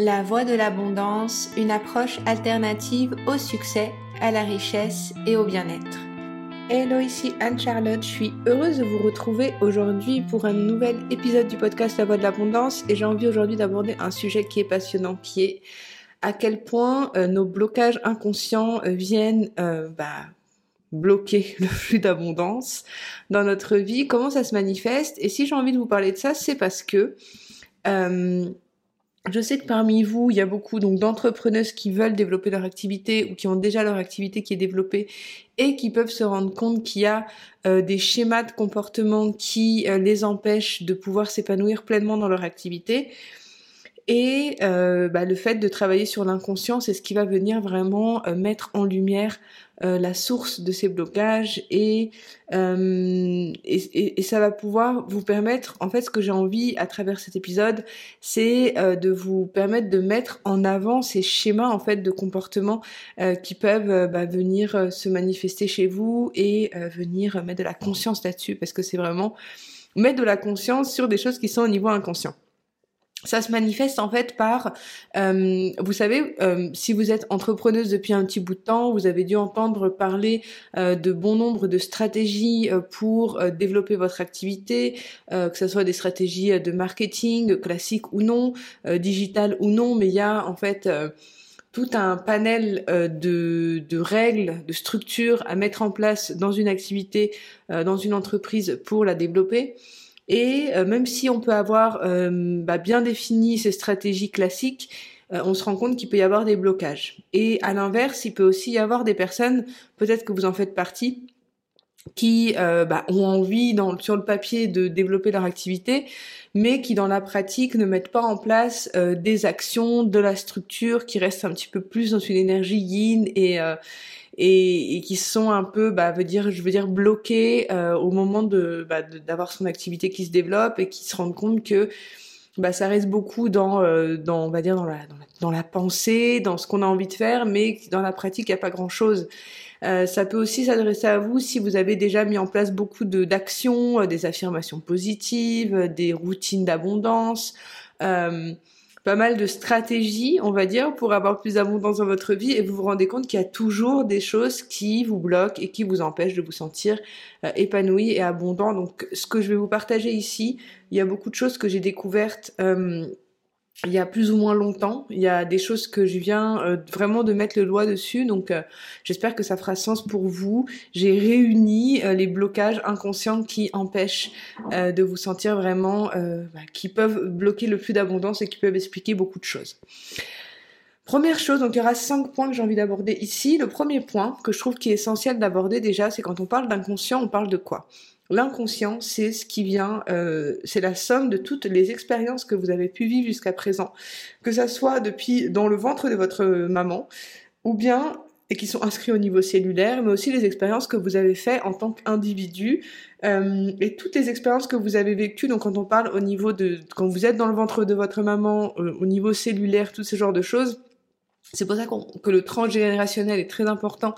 La voie de l'abondance, une approche alternative au succès, à la richesse et au bien-être. Hello, ici Anne-Charlotte, je suis heureuse de vous retrouver aujourd'hui pour un nouvel épisode du podcast La voie de l'abondance et j'ai envie aujourd'hui d'aborder un sujet qui est passionnant, qui est à quel point euh, nos blocages inconscients euh, viennent euh, bah, bloquer le flux d'abondance dans notre vie, comment ça se manifeste? Et si j'ai envie de vous parler de ça, c'est parce que je sais que parmi vous, il y a beaucoup d'entrepreneuses qui veulent développer leur activité ou qui ont déjà leur activité qui est développée et qui peuvent se rendre compte qu'il y a euh, des schémas de comportement qui euh, les empêchent de pouvoir s'épanouir pleinement dans leur activité. Et euh, bah, le fait de travailler sur l'inconscient, c'est ce qui va venir vraiment mettre en lumière euh, la source de ces blocages et, et, et, ça va pouvoir vous permettre, en fait, ce que j'ai envie à travers cet épisode, c'est de vous permettre de mettre en avant ces schémas en fait de comportement qui peuvent bah, venir se manifester chez vous et venir mettre de la conscience là-dessus, parce que c'est vraiment mettre de la conscience sur des choses qui sont au niveau inconscient. Ça se manifeste en fait par, euh, vous savez, euh, si vous êtes entrepreneuse depuis un petit bout de temps, vous avez dû entendre parler euh, de bon nombre de stratégies pour développer votre activité, que ce soit des stratégies de marketing classiques ou non, digitales ou non, mais il y a en fait tout un panel de, de, règles, de structures à mettre en place dans une activité, dans une entreprise pour la développer. Et euh, même si on peut avoir euh, bah, bien défini ces stratégies classiques, euh, on se rend compte qu'il peut y avoir des blocages. Et à l'inverse, il peut aussi y avoir des personnes, peut-être que vous en faites partie, qui bah, ont envie sur le papier de développer leur activité, mais qui dans la pratique ne mettent pas en place des actions, de la structure, qui restent un petit peu plus dans une énergie yin et et, et qui sont un peu, bah, veut dire, je veux dire, bloqués euh, au moment de bah, d'avoir son activité qui se développe et qui se rendent compte que bah, ça reste beaucoup dans, euh, dans, on va dire, dans la, dans la, dans la pensée, dans ce qu'on a envie de faire, mais dans la pratique, il n'y a pas grand-chose. Euh, ça peut aussi s'adresser à vous si vous avez déjà mis en place beaucoup d'actions, euh, des affirmations positives, des routines d'abondance. Euh, pas mal de stratégies, on va dire, pour avoir plus d'abondance dans votre vie et vous vous rendez compte qu'il y a toujours des choses qui vous bloquent et qui vous empêchent de vous sentir euh, épanoui et abondant. Donc, ce que je vais vous partager ici, il y a beaucoup de choses que j'ai découvertes. Euh, il y a plus ou moins longtemps. Il y a des choses que je viens euh, vraiment de mettre le doigt dessus, donc euh, j'espère que ça fera sens pour vous. J'ai réuni euh, les blocages inconscients qui empêchent de vous sentir vraiment, bah, qui peuvent bloquer le flux d'abondance et qui peuvent expliquer beaucoup de choses. Première chose, donc il y aura cinq points que j'ai envie d'aborder ici. Le premier point que je trouve qui est essentiel d'aborder déjà, c'est quand on parle d'inconscient, on parle de quoi? L'inconscient, c'est ce qui vient, euh, c'est la somme de toutes les expériences que vous avez pu vivre jusqu'à présent, que ça soit depuis dans le ventre de votre maman, ou bien et qui sont inscrits au niveau cellulaire, mais aussi les expériences que vous avez faites en tant qu'individu euh, et toutes les expériences que vous avez vécues. Donc, quand on parle au niveau de quand vous êtes dans le ventre de votre maman, euh, au niveau cellulaire, tout ce genre de choses, c'est pour ça que le transgénérationnel est très important.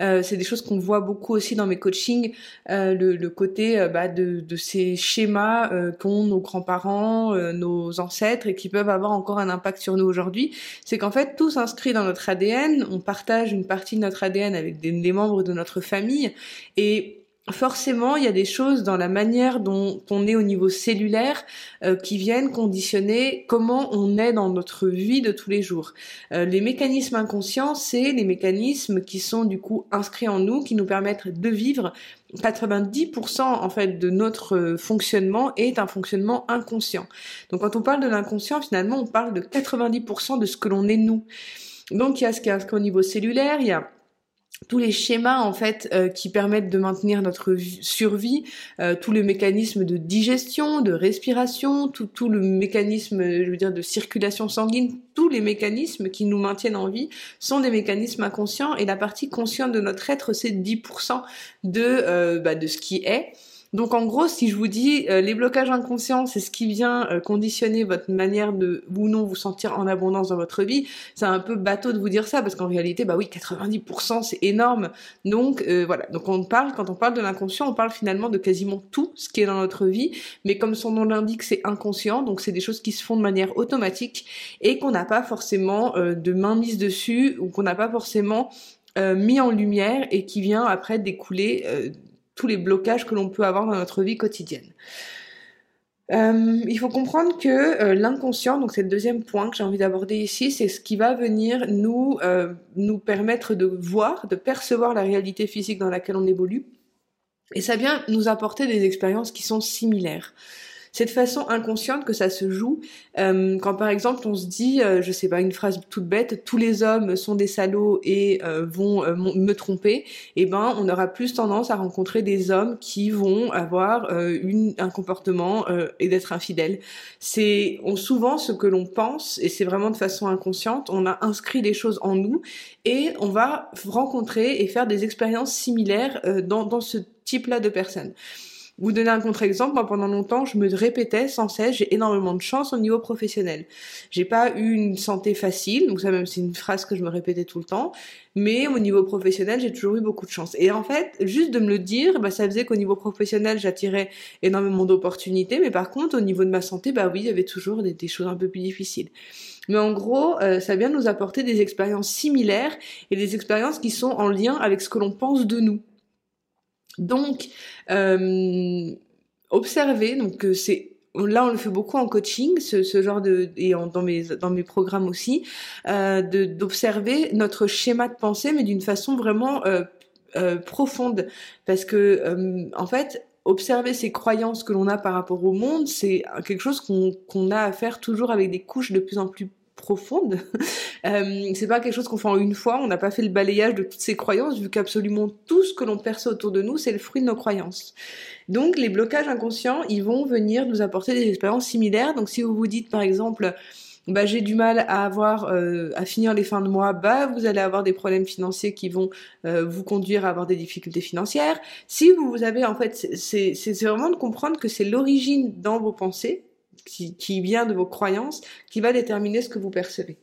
Euh, c'est des choses qu'on voit beaucoup aussi dans mes coachings, euh, le, le, côté euh, bah, de, de, ces schémas euh, qu'ont nos grands-parents, euh, nos ancêtres et qui peuvent avoir encore un impact sur nous aujourd'hui. C'est qu'en fait, tout s'inscrit dans notre ADN. On partage une partie de notre ADN avec des, des membres de notre famille et forcément, il y a des choses dans la manière dont on est au niveau cellulaire euh, qui viennent conditionner comment on est dans notre vie de tous les jours. Euh, les mécanismes inconscients, c'est les mécanismes qui sont du coup inscrits en nous, qui nous permettent de vivre. 90% en fait de notre fonctionnement est un fonctionnement inconscient. Donc quand on parle de l'inconscient, finalement, on parle de 90% de ce que l'on est nous. Donc il y a ce qui est inscrit au niveau cellulaire, il y a tous les schémas en fait euh, qui permettent de maintenir notre survie, euh, tous les mécanismes de digestion, de respiration, tout, tout le mécanisme, je veux dire, de circulation sanguine, tous les mécanismes qui nous maintiennent en vie sont des mécanismes inconscients et la partie consciente de notre être c'est 10% de euh, bah, de ce qui est Donc en gros, si je vous dis euh, les blocages inconscients, c'est ce qui vient euh, conditionner votre manière de ou non vous sentir en abondance dans votre vie, c'est un peu bateau de vous dire ça parce qu'en réalité, bah oui, 90% c'est énorme. Donc euh, voilà, donc on parle quand on parle de l'inconscient, on parle finalement de quasiment tout ce qui est dans notre vie, mais comme son nom l'indique, c'est inconscient, donc c'est des choses qui se font de manière automatique et qu'on n'a pas forcément de main mise dessus ou qu'on n'a pas forcément mis en lumière et qui vient après découler les blocages que l'on peut avoir dans notre vie quotidienne. Euh, il faut comprendre que euh, l'inconscient, donc c'est le deuxième point que j'ai envie d'aborder ici, c'est ce qui va venir nous, euh, nous permettre de voir, de percevoir la réalité physique dans laquelle on évolue. Et ça vient nous apporter des expériences qui sont similaires cette façon inconsciente que ça se joue. Euh, quand par exemple on se dit, euh, je sais pas, une phrase toute bête, tous les hommes sont des salauds et euh, vont me tromper, eh ben on aura plus tendance à rencontrer des hommes qui vont avoir une, un comportement et d'être infidèles. C'est souvent ce que l'on pense et c'est vraiment de façon inconsciente. On a inscrit des choses en nous et on va rencontrer et faire des expériences similaires dans, dans ce type-là de personnes. Vous donner un contre-exemple, moi pendant longtemps, je me répétais sans cesse, j'ai énormément de chance au niveau professionnel. J'ai pas eu une santé facile, donc ça même c'est une phrase que je me répétais tout le temps, mais au niveau professionnel, j'ai toujours eu beaucoup de chance. Et en fait, juste de me le dire, bah, ça faisait qu'au niveau professionnel, j'attirais énormément d'opportunités, mais par contre, au niveau de ma santé, bah oui, il y avait toujours des, choses un peu plus difficiles. Mais en gros, euh, ça vient nous apporter des expériences similaires et des expériences qui sont en lien avec ce que l'on pense de nous. Donc, euh, observer, donc c'est là on le fait beaucoup en coaching, ce, genre de et en, dans mes dans mes programmes aussi, euh, d'observer notre schéma de pensée, mais d'une façon vraiment euh, euh, profonde, parce que en fait observer ces croyances que l'on a par rapport au monde, c'est quelque chose qu'on qu'on a à faire toujours avec des couches de plus en plus profonde. euh, c'est pas quelque chose qu'on fait en une fois. On n'a pas fait le balayage de toutes ces croyances, vu qu'absolument tout ce que l'on perçoit autour de nous, c'est le fruit de nos croyances. Donc, les blocages inconscients, ils vont venir nous apporter des expériences similaires. Donc, si vous vous dites, par exemple, bah, j'ai du mal à avoir euh, à finir les fins de mois, bah vous allez avoir des problèmes financiers qui vont euh, vous conduire à avoir des difficultés financières. Si vous, vous avez en fait, c'est vraiment de comprendre que c'est l'origine dans vos pensées, qui, vient de vos croyances, qui va déterminer ce que vous percevez.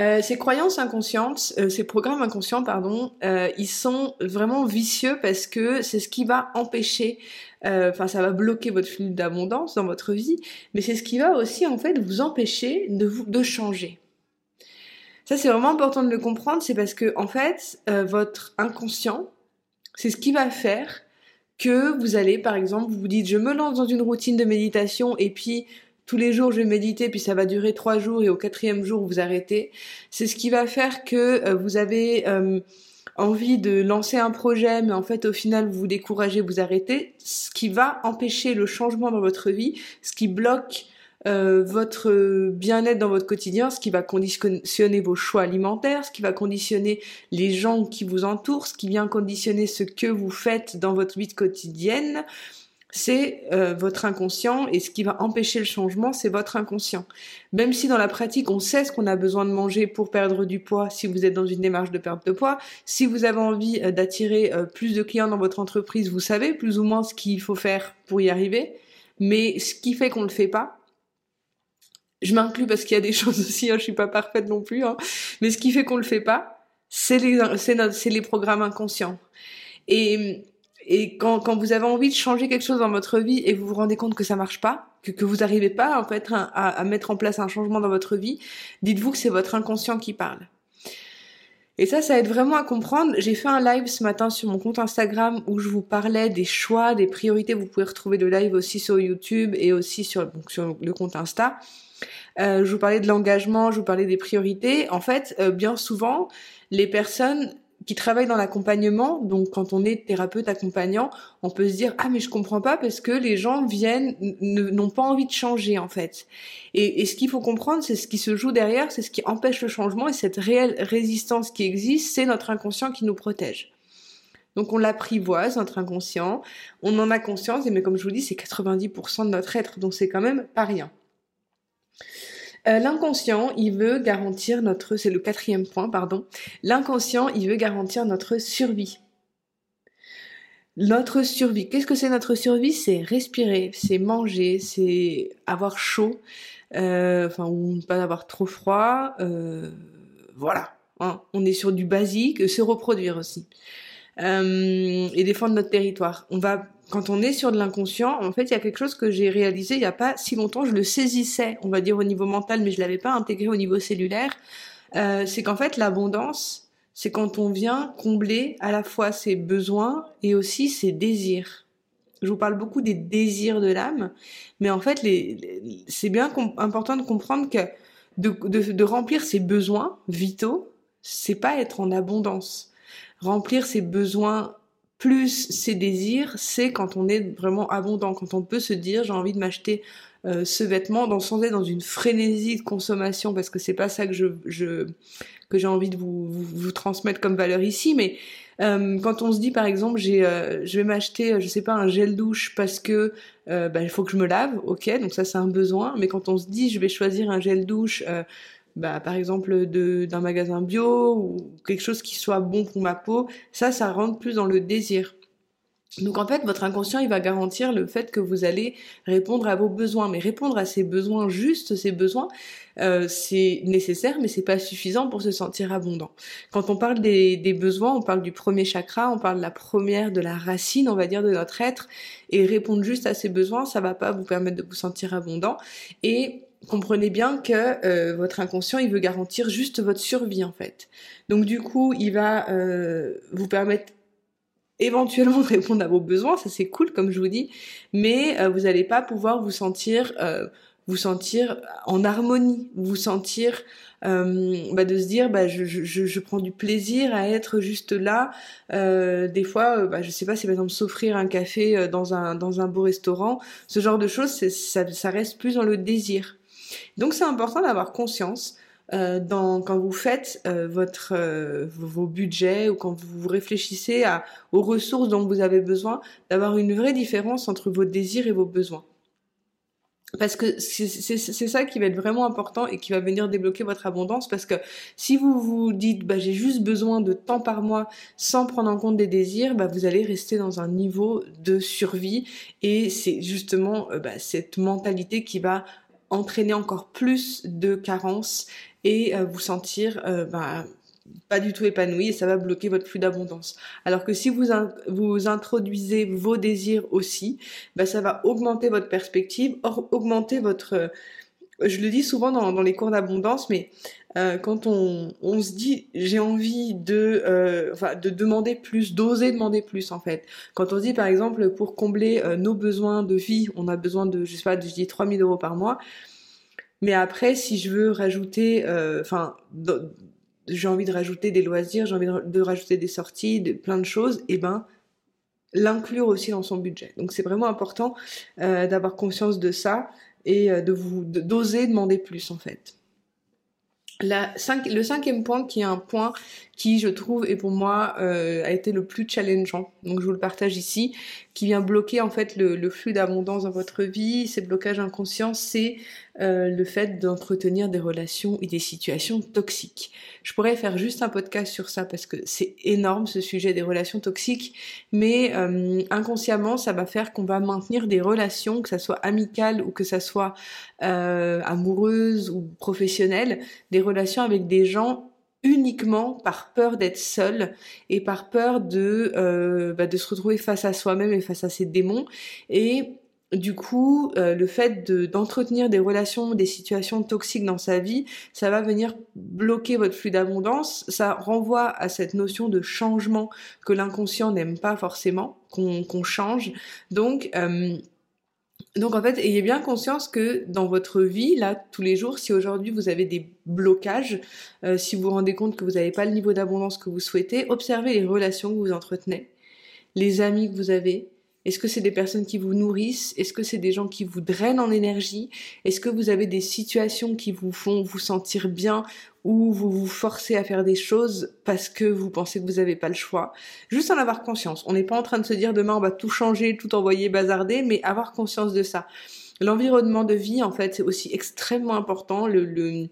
Euh, ces croyances inconscientes, euh, ces programmes inconscients, pardon, euh, ils sont vraiment vicieux parce que c'est ce qui va empêcher, enfin ça va bloquer votre flux d'abondance dans votre vie, mais c'est ce qui va aussi en fait vous empêcher de de changer. Ça c'est vraiment important de le comprendre, c'est parce que en fait votre inconscient, c'est ce qui va faire que vous allez, par exemple, vous vous dites, je me lance dans une routine de méditation et puis tous les jours je vais méditer, puis ça va durer trois jours et au quatrième jour vous arrêtez. C'est ce qui va faire que euh, vous avez euh, envie de lancer un projet, mais en fait au final vous vous découragez, vous arrêtez. Ce qui va empêcher le changement dans votre vie, ce qui bloque euh, votre bien-être dans votre quotidien, ce qui va conditionner vos choix alimentaires, ce qui va conditionner les gens qui vous entourent, ce qui vient conditionner ce que vous faites dans votre vie quotidienne, c'est euh, votre inconscient et ce qui va empêcher le changement, c'est votre inconscient. Même si dans la pratique, on sait ce qu'on a besoin de manger pour perdre du poids, si vous êtes dans une démarche de perte de poids, si vous avez envie euh, d'attirer plus de clients dans votre entreprise, vous savez plus ou moins ce qu'il faut faire pour y arriver, mais ce qui fait qu'on ne le fait pas, je m'inclus parce qu'il y a des choses aussi, hein, je suis pas parfaite non plus, hein. mais ce qui fait qu'on le fait pas, c'est les, les programmes inconscients. Et, et quand, quand vous avez envie de changer quelque chose dans votre vie et vous vous rendez compte que ça marche pas, que, que vous n'arrivez pas en fait à, mettre en place un changement dans votre vie, dites-vous que c'est votre inconscient qui parle. Et ça, ça aide vraiment à comprendre. J'ai fait un live ce matin sur mon compte Instagram où je vous parlais des choix, des priorités. Vous pouvez retrouver le live aussi sur YouTube et aussi sur, le compte Insta. Euh, je vous parlais de l'engagement, je vous parlais des priorités. En fait, euh, bien souvent, les personnes qui travaillent dans l'accompagnement, donc quand on est thérapeute accompagnant, on peut se dire ah mais je comprends pas parce que les gens viennent n'ont pas envie de changer en fait. Et, ce qu'il faut comprendre, c'est ce qui se joue derrière, c'est ce qui empêche le changement et cette réelle résistance qui existe, c'est notre inconscient qui nous protège. Donc on l'apprivoise, notre inconscient, on en a conscience, mais comme je vous dis, c'est 90% de notre être, donc c'est quand même pas rien. Euh, l'inconscient, il veut garantir notre, c'est le quatrième point, pardon. L'inconscient, il veut garantir notre survie. Notre survie. Qu'est-ce que c'est notre survie? C'est respirer, c'est manger, c'est avoir chaud, euh, enfin ou ne pas avoir trop froid. Euh, voilà. Hein. On est sur du basique, se reproduire aussi. Et défendre notre territoire. On va, quand on est sur de l'inconscient, en fait, il y a quelque chose que j'ai réalisé il n'y a pas si longtemps. Je le saisissais, on va dire au niveau mental, mais je l'avais pas intégré au niveau cellulaire. Euh, c'est qu'en fait, l'abondance, c'est quand on vient combler à la fois ses besoins et aussi ses désirs. Je vous parle beaucoup des désirs de l'âme, mais en fait, c'est bien important de comprendre que de, de remplir ses besoins vitaux, c'est pas être en abondance remplir ses besoins plus ses désirs, c'est quand on est vraiment abondant, quand on peut se dire j'ai envie de m'acheter euh, ce vêtement dans, sans être dans une frénésie de consommation, parce que c'est pas ça que j'ai envie de vous, transmettre comme valeur ici, mais euh, quand on se dit par exemple euh, je vais m'acheter je sais pas un gel douche parce que bah, il faut que je me lave, ok donc ça c'est un besoin, mais quand on se dit je vais choisir un gel douche bah, par exemple d'un magasin bio ou quelque chose qui soit bon pour ma peau, ça, ça rentre plus dans le désir. Donc en fait, votre inconscient, il va garantir le fait que vous allez répondre à vos besoins. Mais répondre à ces besoins, juste ces besoins, euh, c'est nécessaire, mais c'est pas suffisant pour se sentir abondant. Quand on parle des, des, besoins, on parle du premier chakra, on parle de la première, de la racine, on va dire, de notre être. Et répondre juste à ces besoins, ça va pas vous permettre de vous sentir abondant. Et comprenez bien que euh, votre inconscient, il veut garantir juste votre survie en fait. Donc du coup, il va euh, vous permettre éventuellement de répondre à vos besoins, ça c'est cool comme je vous dis, mais euh, vous n'allez pas pouvoir vous sentir vous sentir en harmonie, vous sentir bah, de se dire bah je, je, je, prends du plaisir à être juste là. des fois, bah, je sais pas, c'est par exemple s'offrir un café dans un dans un beau restaurant, ce genre de choses, ça, ça reste plus dans le désir. Donc c'est important d'avoir conscience euh, quand vous faites euh, votre, euh, vos budgets ou quand vous réfléchissez aux ressources dont vous avez besoin, d'avoir une vraie différence entre vos désirs et vos besoins. Parce que c'est ça qui va être vraiment important et qui va venir débloquer votre abondance. Parce que si vous vous dites, bah, j'ai juste besoin de temps par mois sans prendre en compte des désirs, bah, vous allez rester dans un niveau de survie. Et c'est justement bah, cette mentalité qui va entraîner encore plus de carences et euh, vous sentir euh, bah, pas du tout épanoui et ça va bloquer votre flux d'abondance. Alors que si vous, vous introduisez vos désirs aussi, bah, ça va augmenter votre perspective, augmenter votre je le dis souvent dans, dans les cours d'abondance, mais euh, quand on, on, se dit j'ai envie de, euh, enfin, de demander plus, d'oser demander plus en fait. Quand on dit par exemple pour combler euh, nos besoins de vie, on a besoin de, je sais pas, je dis 3000 euros par mois. Mais après, si je veux rajouter, euh, enfin, j'ai envie de rajouter des loisirs, j'ai envie de, rajouter des sorties, de, plein de choses, et eh ben l'inclure aussi dans son budget. Donc c'est vraiment important euh, d'avoir conscience de ça et euh, de vous d'oser demander plus en fait. Le cinquième point qui est un point qui je trouve et pour moi euh, a été le plus challengeant, donc je vous le partage ici, qui vient bloquer en fait le, flux d'abondance dans votre vie, ces blocages inconscients, c'est euh, le fait d'entretenir des relations et des situations toxiques. Je pourrais faire juste un podcast sur ça parce que c'est énorme ce sujet des relations toxiques, mais euh, inconsciemment ça va faire qu'on va maintenir des relations, que ça soit amicales ou que ça soit euh, amoureuses ou professionnelles, des relations avec des gens uniquement par peur d'être seul et par peur de euh, bah, de se retrouver face à soi-même et face à ses démons et du coup, euh, le fait d'entretenir des relations, des situations toxiques dans sa vie, ça va venir bloquer votre flux d'abondance. Ça renvoie à cette notion de changement que l'inconscient n'aime pas forcément, qu'on change. Donc, euh, donc en fait, ayez bien conscience que dans votre vie, là, tous les jours, si aujourd'hui vous avez des blocages, euh, si vous vous rendez compte que vous n'avez pas le niveau d'abondance que vous souhaitez, observez les relations que vous entretenez, les amis que vous avez, est-ce que c'est des personnes qui vous nourrissent? Est-ce que c'est des gens qui vous drainent en énergie? Est-ce que vous avez des situations qui vous font vous sentir bien ou vous vous forcez à faire des choses parce que vous pensez que vous n'avez pas le choix? Juste en avoir conscience. On n'est pas en train de se dire demain on va tout changer, tout envoyer bazarder, mais avoir conscience de ça. L'environnement de vie, en fait, c'est aussi extrêmement important. Le, le,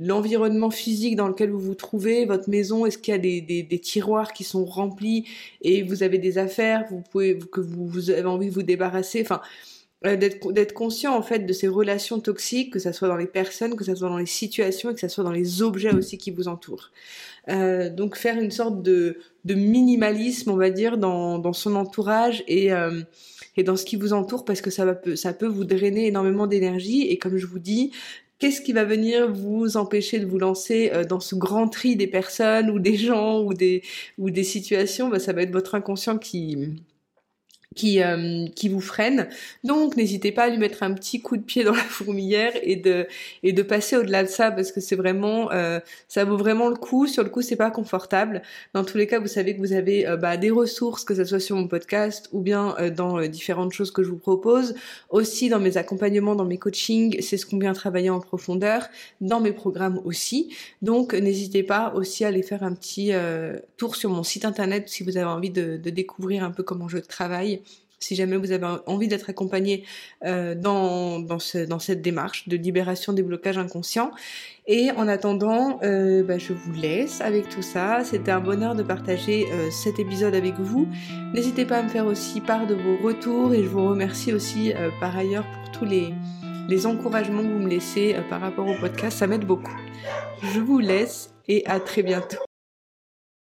l'environnement physique dans lequel vous vous trouvez, votre maison, est-ce qu'il y a des, tiroirs qui sont remplis et vous avez des affaires, que vous, avez envie de vous débarrasser? Enfin, euh, d'être d'être conscient en fait de ces relations toxiques, que ça soit dans les personnes, que ça soit dans les situations et que ça soit dans les objets aussi qui vous entourent. Euh, donc faire une sorte de, minimalisme, on va dire, dans, son entourage et euh, et dans ce qui vous entoure parce que ça peut vous drainer énormément d'énergie. Et comme je vous dis Qu'est-ce qui va venir vous empêcher de vous lancer euh, dans ce grand tri des personnes ou des gens ou des ou des situations? Bah, Ça va être votre inconscient qui qui, euh, qui vous freine. Donc n'hésitez pas à lui mettre un petit coup de pied dans la fourmilière et de et de passer au-delà de ça parce que c'est vraiment euh, ça vaut vraiment le coup. Sur le coup c'est pas confortable. Dans tous les cas vous savez que vous avez euh, bah, des ressources que ce soit sur mon podcast ou bien dans différentes choses que je vous propose. Aussi dans mes accompagnements, dans mes coachings, c'est ce qu'on vient travailler en profondeur. Dans mes programmes aussi. Donc n'hésitez pas aussi à aller faire un petit tour sur mon site internet si vous avez envie de, de découvrir un peu comment je travaille si jamais vous avez envie d'être accompagné euh, dans, dans, ce, dans, cette démarche de libération des blocages inconscients. Et en attendant, euh, bah, je vous laisse avec tout ça. C'était un bonheur de partager euh, cet épisode avec vous. N'hésitez pas à me faire aussi part de vos retours et je vous remercie aussi par ailleurs pour tous les, encouragements que vous me laissez par rapport au podcast. Ça m'aide beaucoup. Je vous laisse et à très bientôt.